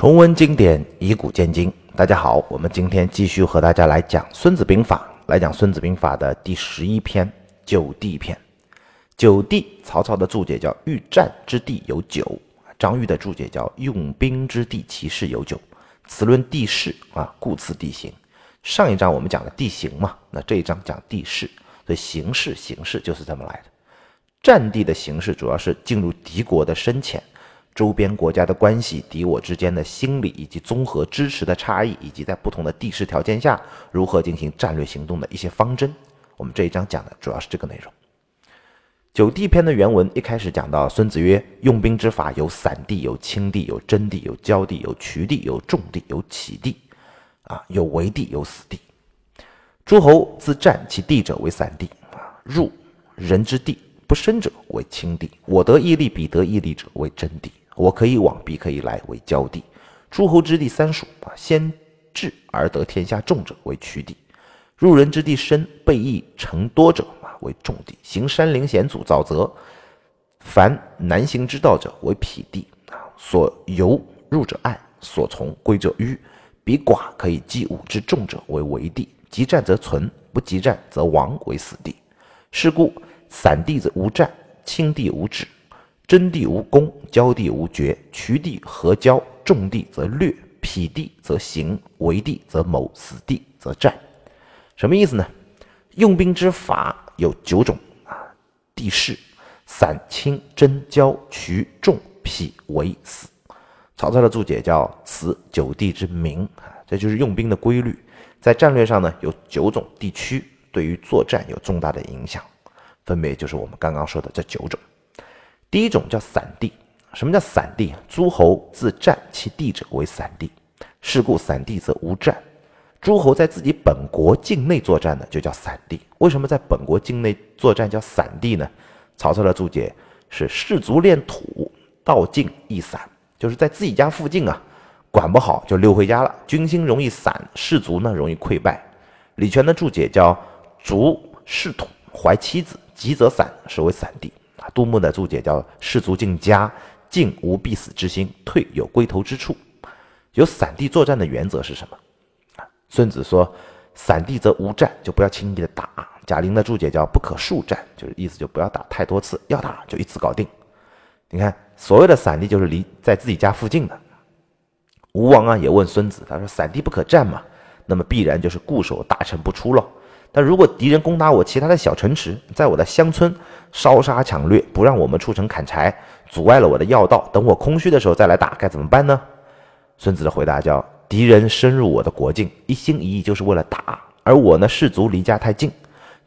重温经典，以古鉴今。大家好，我们今天继续和大家来讲《孙子兵法》，来讲《孙子兵法》的第十一篇《九地篇》。九地，曹操的注解叫“欲战之地有九”，张玉的注解叫“用兵之地其势有九”。此论地势啊，故此地形。上一章我们讲了地形嘛，那这一章讲地势，所以形势形势就是这么来的。战地的形势主要是进入敌国的深浅。周边国家的关系、敌我之间的心理以及综合支持的差异，以及在不同的地势条件下如何进行战略行动的一些方针，我们这一章讲的主要是这个内容。九地篇的原文一开始讲到，孙子曰：“用兵之法有散地，有轻地，有真地，有交地，有渠地，有重地，有起地，啊，有围地，有死地。诸侯自战其地者为散地，啊，入人之地不深者为轻地，我得一利，彼得一利者为真地。”我可以往，必可以来，为交地；诸侯之地三属啊，先治而得天下重者为曲地；入人之地深，备义成多者啊，为重地；行山陵险阻沼泽，凡难行之道者为匹地啊。所由入者暗，所从归者迂，比寡可以击五之众者为围地；急战则存，不急战则亡，为死地。是故散地则无战，轻地无止。真地无功，交地无绝，渠地合交，重地则略，匹地则行，围地则谋，死地则战。什么意思呢？用兵之法有九种啊，地势散、轻、真、交、渠、重、匹、为、死。曹操的注解叫“此九地之名”啊，这就是用兵的规律。在战略上呢，有九种地区，对于作战有重大的影响，分别就是我们刚刚说的这九种。第一种叫散地，什么叫散地？诸侯自战其地者为散地，是故散地则无战。诸侯在自己本国境内作战呢，就叫散地。为什么在本国境内作战叫散地呢？曹操的注解是：士卒练土，道境易散，就是在自己家附近啊，管不好就溜回家了，军心容易散，士卒呢容易溃败。李全的注解叫：卒士土，怀妻子，急则散，是为散地。杜牧的注解叫“士卒进家，进无必死之心，退有归头之处”。有散地作战的原则是什么？孙子说：“散地则无战，就不要轻易的打。”贾玲的注解叫“不可数战”，就是意思就不要打太多次，要打就一次搞定。你看，所谓的散地就是离在自己家附近的。吴王啊也问孙子，他说：“散地不可战嘛？那么必然就是固守大城不出喽。”但如果敌人攻打我其他的小城池，在我的乡村烧杀抢掠，不让我们出城砍柴，阻碍了我的要道，等我空虚的时候再来打，该怎么办呢？孙子的回答叫：敌人深入我的国境，一心一意就是为了打，而我呢士卒离家太近，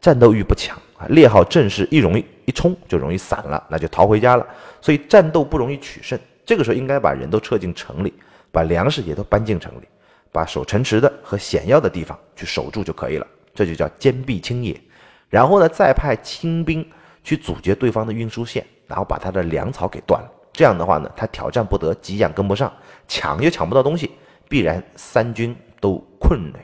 战斗欲不强啊，列好阵势一容易一冲就容易散了，那就逃回家了，所以战斗不容易取胜。这个时候应该把人都撤进城里，把粮食也都搬进城里，把守城池的和险要的地方去守住就可以了。这就叫坚壁清野，然后呢，再派清兵去阻截对方的运输线，然后把他的粮草给断了。这样的话呢，他挑战不得，给养跟不上，抢又抢不到东西，必然三军都困累。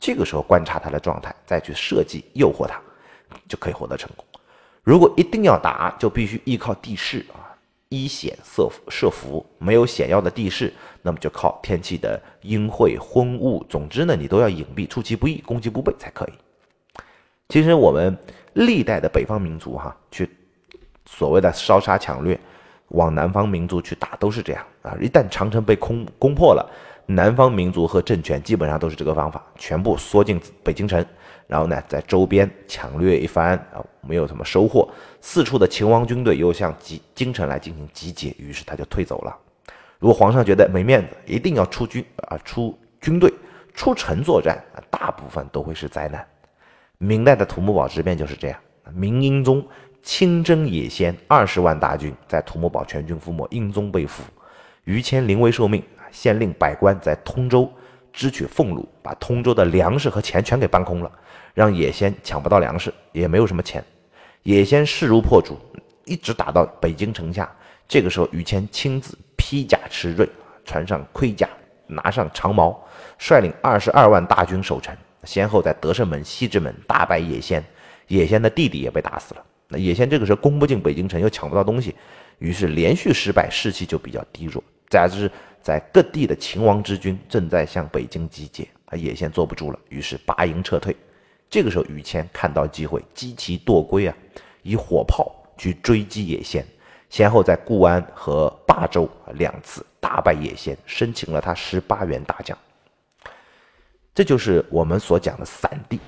这个时候观察他的状态，再去设计诱惑他，就可以获得成功。如果一定要打，就必须依靠地势啊，依险设设伏。没有险要的地势。那么就靠天气的阴晦、昏雾，总之呢，你都要隐蔽，出其不意，攻其不备才可以。其实我们历代的北方民族哈，去所谓的烧杀抢掠，往南方民族去打都是这样啊。一旦长城被攻攻破了，南方民族和政权基本上都是这个方法，全部缩进北京城，然后呢，在周边抢掠一番啊，没有什么收获，四处的秦王军队又向集京城来进行集结，于是他就退走了。如果皇上觉得没面子，一定要出军啊，出军队出城作战啊，大部分都会是灾难。明代的土木堡之变就是这样。明英宗亲征野先二十万大军，在土木堡全军覆没，英宗被俘，于谦临危受命啊，先令百官在通州支取俸禄，把通州的粮食和钱全给搬空了，让野先抢不到粮食，也没有什么钱。野先势如破竹，一直打到北京城下。这个时候，于谦亲自。披甲持锐，穿上盔甲，拿上长矛，率领二十二万大军守城，先后在德胜门、西直门大败野先，野先的弟弟也被打死了。那野先这个时候攻不进北京城，又抢不到东西，于是连续失败，士气就比较低弱。再就是在各地的秦王之军正在向北京集结，啊，野先坐不住了，于是拔营撤退。这个时候，于谦看到机会，击其堕归啊，以火炮去追击野先，先后在固安和霸州两次大败野先，生擒了他十八员大将。这就是我们所讲的散地。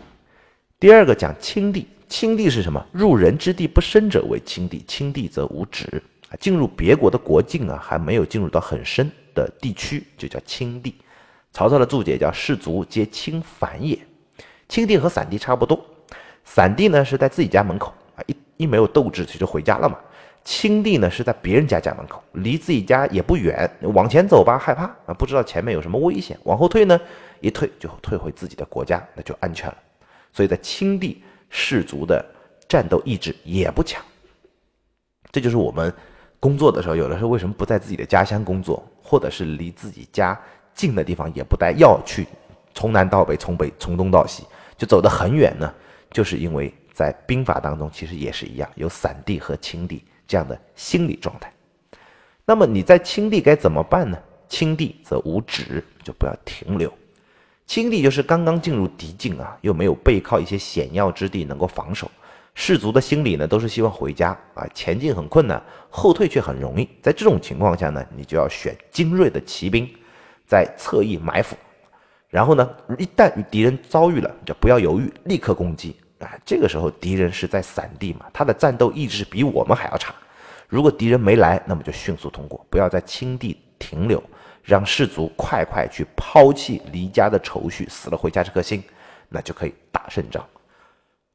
第二个讲清地，清地是什么？入人之地不深者为清地，清地则无止啊。进入别国的国境啊，还没有进入到很深的地区，就叫清地。曹操的注解叫士卒皆清反也。清地和散地差不多，散地呢是在自己家门口啊，一一没有斗志就回家了嘛。清地呢是在别人家家门口，离自己家也不远，往前走吧害怕啊，不知道前面有什么危险；往后退呢，一退就退回自己的国家，那就安全了。所以在清地，士卒的战斗意志也不强。这就是我们工作的时候，有的时候为什么不在自己的家乡工作，或者是离自己家近的地方也不待，要去从南到北，从北从东到西。就走得很远呢，就是因为在兵法当中，其实也是一样，有散地和清地这样的心理状态。那么你在清地该怎么办呢？清地则无止，就不要停留。清地就是刚刚进入敌境啊，又没有背靠一些险要之地能够防守，士卒的心理呢都是希望回家啊，前进很困难，后退却很容易。在这种情况下呢，你就要选精锐的骑兵，在侧翼埋伏。然后呢，一旦与敌人遭遇了，就不要犹豫，立刻攻击。啊，这个时候敌人是在散地嘛，他的战斗意志比我们还要差。如果敌人没来，那么就迅速通过，不要在清地停留，让士卒快快去抛弃离家的愁绪，死了回家这颗心，那就可以打胜仗。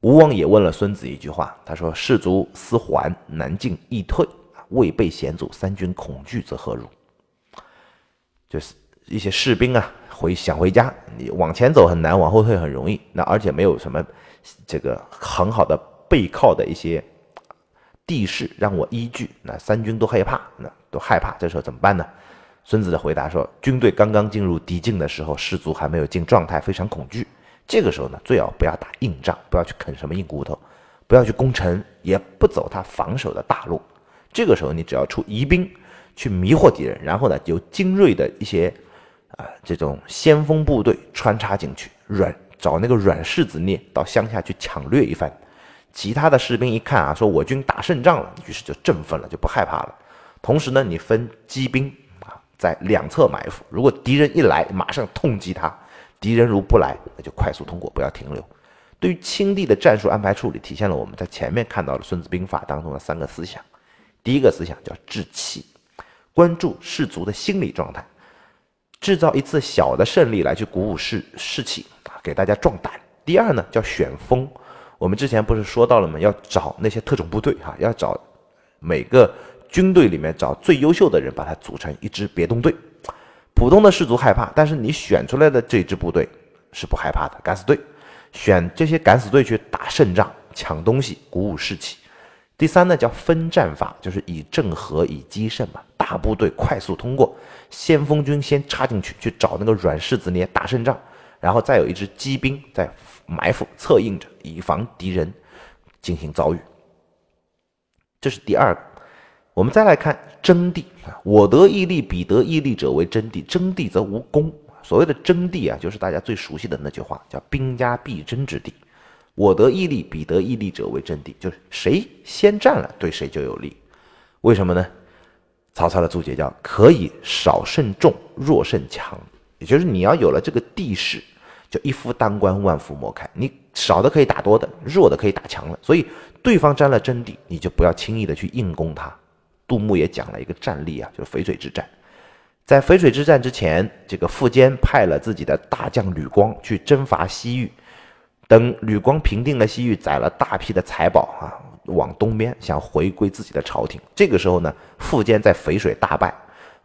吴王也问了孙子一句话，他说：“士卒思还，难进易退，未备险阻，三军恐惧，则何如？”就是一些士兵啊。回想回家，你往前走很难，往后退很容易。那而且没有什么这个很好的背靠的一些地势让我依据，那三军都害怕，那都害怕。这时候怎么办呢？孙子的回答说：军队刚刚进入敌境的时候，士卒还没有进状态，非常恐惧。这个时候呢，最好不要打硬仗，不要去啃什么硬骨头，不要去攻城，也不走他防守的大路。这个时候你只要出疑兵去迷惑敌人，然后呢，有精锐的一些。啊，这种先锋部队穿插进去，软找那个软柿子捏，到乡下去抢掠一番。其他的士兵一看啊，说我军打胜仗了，于是就振奋了，就不害怕了。同时呢，你分机兵啊，在两侧埋伏，如果敌人一来，马上痛击他；敌人如不来，那就快速通过，不要停留。对于清帝的战术安排处理，体现了我们在前面看到的《孙子兵法》当中的三个思想。第一个思想叫志气，关注士卒的心理状态。制造一次小的胜利来去鼓舞士士气，给大家壮胆。第二呢，叫选锋。我们之前不是说到了吗？要找那些特种部队哈，要找每个军队里面找最优秀的人，把它组成一支别动队。普通的士卒害怕，但是你选出来的这支部队是不害怕的，敢死队。选这些敢死队去打胜仗、抢东西，鼓舞士气。第三呢，叫分战法，就是以正合，以击胜嘛。大部队快速通过，先锋军先插进去，去找那个软柿子捏打胜仗，然后再有一支机兵在埋伏策应着，以防敌人进行遭遇。这是第二个。我们再来看征地，我得毅力，彼得毅力者为征地，征地则无功。所谓的征地啊，就是大家最熟悉的那句话，叫兵家必争之地。我得毅力，彼得毅力者为征地，就是谁先占了，对谁就有利。为什么呢？曹操的注解叫“可以少胜众，弱胜强”，也就是你要有了这个地势，就一夫当关，万夫莫开。你少的可以打多的，弱的可以打强了。所以对方占了阵地，你就不要轻易的去硬攻他。杜牧也讲了一个战例啊，就是淝水之战。在淝水之战之前，这个苻坚派了自己的大将吕光去征伐西域。等吕光平定了西域，载了大批的财宝啊，往东边想回归自己的朝廷。这个时候呢，苻坚在淝水大败。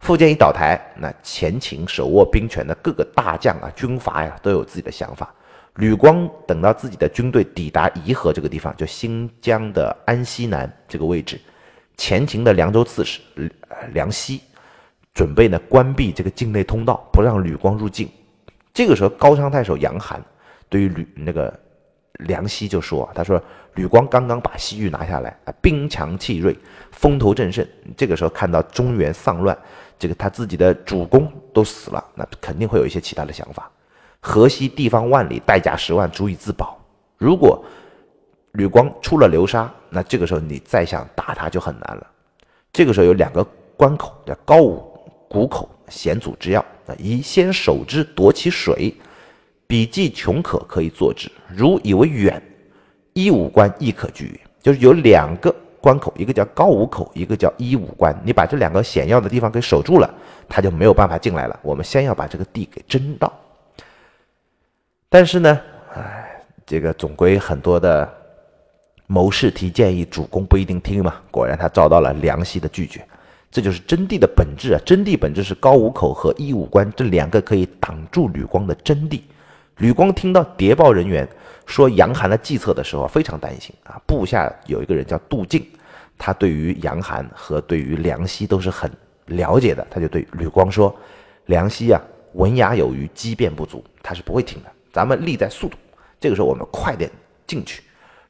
苻坚一倒台，那前秦手握兵权的各个大将啊、军阀呀，都有自己的想法。吕光等到自己的军队抵达宜河这个地方，就新疆的安西南这个位置，前秦的凉州刺史呃梁奚准备呢关闭这个境内通道，不让吕光入境。这个时候，高昌太守杨寒。对于吕那个梁希就说：“他说吕光刚刚把西域拿下来啊，兵强气锐，风头正盛。这个时候看到中原丧乱，这个他自己的主公都死了，那肯定会有一些其他的想法。河西地方万里，代价十万，足以自保。如果吕光出了流沙，那这个时候你再想打他就很难了。这个时候有两个关口，叫高武谷口，险阻之要啊，宜先守之，夺其水。”笔记穷可可以做之，如以为远，一五关亦可居。就是有两个关口，一个叫高武口，一个叫一五关。你把这两个险要的地方给守住了，他就没有办法进来了。我们先要把这个地给争到。但是呢，哎，这个总归很多的谋士提建议，主公不一定听嘛。果然他遭到了梁奚的拒绝。这就是真谛的本质啊！真谛本质是高武口和一五关这两个可以挡住吕光的真谛。吕光听到谍报人员说杨寒的计策的时候，非常担心啊。部下有一个人叫杜静，他对于杨寒和对于梁奚都是很了解的。他就对吕光说：“梁奚啊，文雅有余，机变不足，他是不会听的。咱们立在速度，这个时候我们快点进去。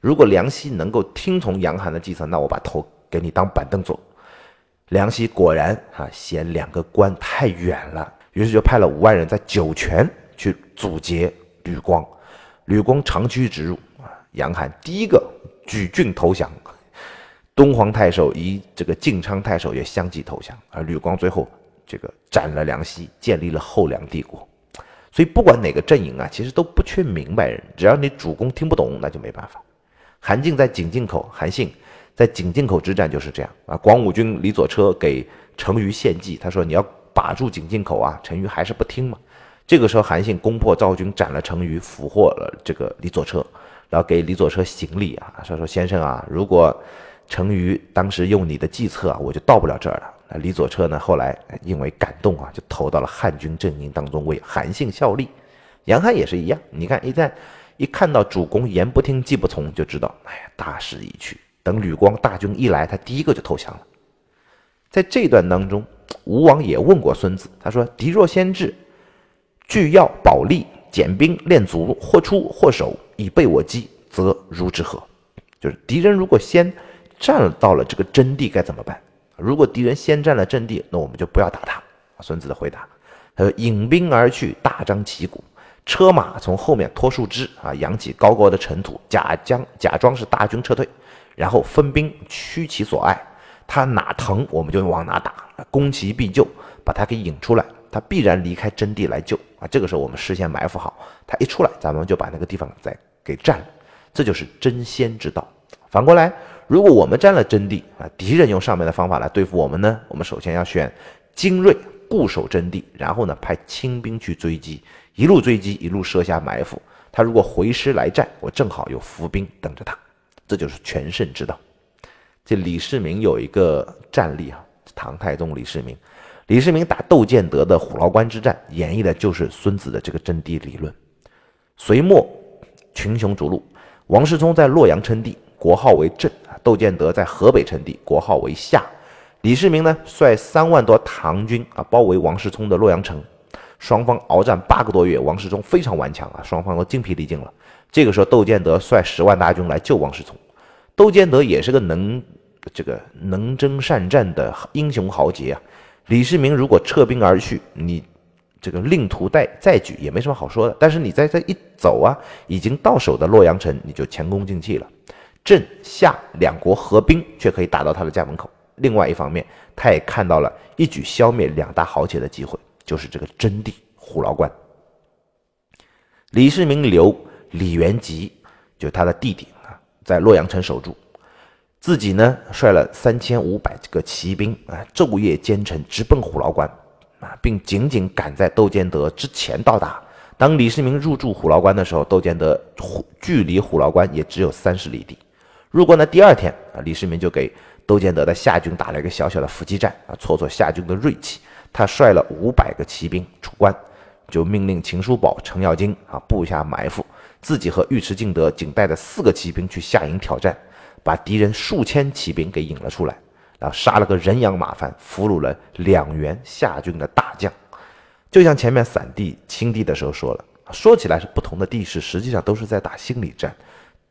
如果梁奚能够听从杨寒的计策，那我把头给你当板凳坐。”梁奚果然啊，嫌两个关太远了，于是就派了五万人在酒泉。去阻截吕光，吕光长驱直入啊！杨寒第一个举郡投降，东皇太守与这个晋昌太守也相继投降，而吕光最后这个斩了梁奚，建立了后梁帝国。所以不管哪个阵营啊，其实都不缺明白人，只要你主公听不懂，那就没办法。韩信在井陉口，韩信在井陉口之战就是这样啊！广武军李左车给程昱献计，他说你要把住井陉口啊，程昱还是不听嘛。这个时候，韩信攻破赵军，斩了程昱，俘获了这个李左车，然后给李左车行礼啊，说说先生啊，如果程昱当时用你的计策啊，我就到不了这儿了。那李左车呢，后来因为感动啊，就投到了汉军阵营当中，为韩信效力。杨汉也是一样，你看一旦一看到主公言不听计不从，就知道哎呀，大势已去。等吕光大军一来，他第一个就投降了。在这段当中，吴王也问过孙子，他说：“敌若先至。”据要保利，减兵练卒，或出或守，以备我击，则如之何？就是敌人如果先占到了这个阵地，该怎么办？如果敌人先占了阵地，那我们就不要打他。孙子的回答，他说：引兵而去，大张旗鼓，车马从后面拖树枝啊，扬起高高的尘土，假将假装是大军撤退，然后分兵驱其所爱，他哪疼我们就往哪打，攻其必救，把他给引出来。他必然离开真地来救啊！这个时候我们事先埋伏好，他一出来，咱们就把那个地方再给占了，这就是争先之道。反过来，如果我们占了真地啊，敌人用上面的方法来对付我们呢？我们首先要选精锐固守真地，然后呢派轻兵去追击，一路追击，一路设下埋伏。他如果回师来战，我正好有伏兵等着他，这就是全胜之道。这李世民有一个战例啊，唐太宗李世民。李世民打窦建德的虎牢关之战，演绎的就是孙子的这个阵地理论。隋末群雄逐鹿，王世充在洛阳称帝，国号为镇；窦建德在河北称帝，国号为夏。李世民呢，率三万多唐军啊，包围王世充的洛阳城，双方鏖战八个多月，王世充非常顽强啊，双方都精疲力尽了。这个时候，窦建德率十万大军来救王世充。窦建德也是个能这个能征善战的英雄豪杰啊。李世民如果撤兵而去，你这个令图再再举也没什么好说的。但是你在这一走啊，已经到手的洛阳城，你就前功尽弃了。郑夏两国合兵，却可以打到他的家门口。另外一方面，他也看到了一举消灭两大豪杰的机会，就是这个真地虎牢关。李世民留李元吉，就他的弟弟啊，在洛阳城守住。自己呢，率了三千五百个骑兵啊，昼夜兼程，直奔虎牢关啊，并紧紧赶在窦建德之前到达。当李世民入驻虎牢关的时候，窦建德虎距离虎牢关也只有三十里地。入关的第二天啊，李世民就给窦建德的夏军打了一个小小的伏击战啊，挫挫夏军的锐气。他率了五百个骑兵出关，就命令秦叔宝、程咬金啊布下埋伏，自己和尉迟敬德仅带着四个骑兵去下营挑战。把敌人数千骑兵给引了出来，然后杀了个人仰马翻，俘虏了两员夏军的大将。就像前面散地清地的时候说了，说起来是不同的地势，实际上都是在打心理战。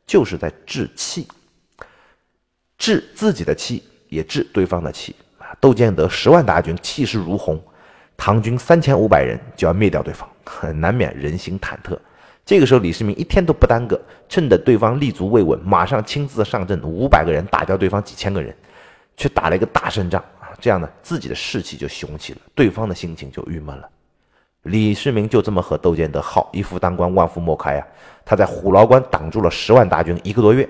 就是在治气，治自己的气，也治对方的气。窦建德十万大军，气势如虹，唐军三千五百人就要灭掉对方，难免人心忐忑。这个时候，李世民一天都不耽搁，趁着对方立足未稳，马上亲自上阵，五百个人打掉对方几千个人，却打了一个大胜仗啊！这样呢，自己的士气就雄起了，对方的心情就郁闷了。李世民就这么和窦建德耗，一夫当关，万夫莫开啊！他在虎牢关挡住了十万大军一个多月，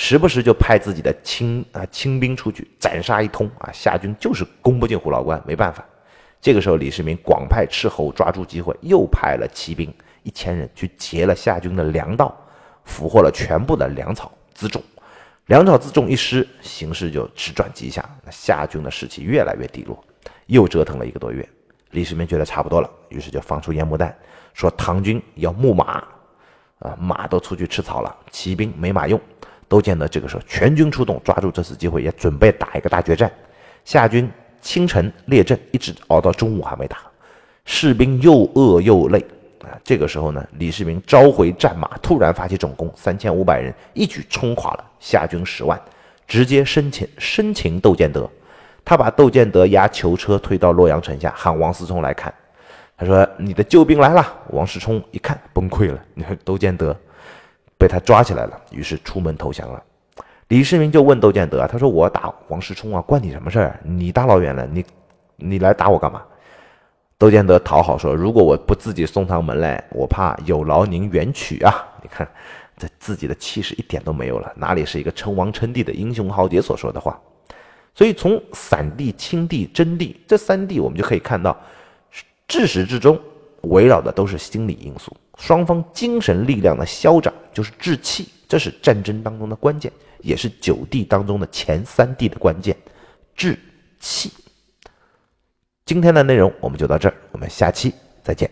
时不时就派自己的亲啊亲兵出去斩杀一通啊，夏军就是攻不进虎牢关，没办法。这个时候，李世民广派斥候，抓住机会，又派了骑兵。一千人去劫了夏军的粮道，俘获了全部的粮草辎重，粮草辎重一失，形势就直转急下，那夏军的士气越来越低落。又折腾了一个多月，李世民觉得差不多了，于是就放出烟幕弹，说唐军要牧马，啊，马都出去吃草了，骑兵没马用。窦建德这个时候全军出动，抓住这次机会，也准备打一个大决战。夏军清晨列阵，一直熬到中午还没打，士兵又饿又累啊。这个时候呢，李世民召回战马，突然发起总攻，三千五百人一举冲垮了夏军十万，直接生擒生擒窦建德。他把窦建德押囚车推到洛阳城下，喊王思聪来看。他说：“你的救兵来了。”王世充一看崩溃了，你 看窦建德被他抓起来了，于是出门投降了。李世民就问窦建德：“他说我打王世充啊，关你什么事儿？你大老远的，你你来打我干嘛？”窦建德讨好说：“如果我不自己送上门来，我怕有劳您远取啊！” 你看，这自己的气势一点都没有了，哪里是一个称王称帝的英雄豪杰所说的话？所以从散地、清地、真地这三地，我们就可以看到，至始至终围绕的都是心理因素。双方精神力量的消长就是志气，这是战争当中的关键，也是九地当中的前三地的关键，志气。今天的内容我们就到这儿，我们下期再见。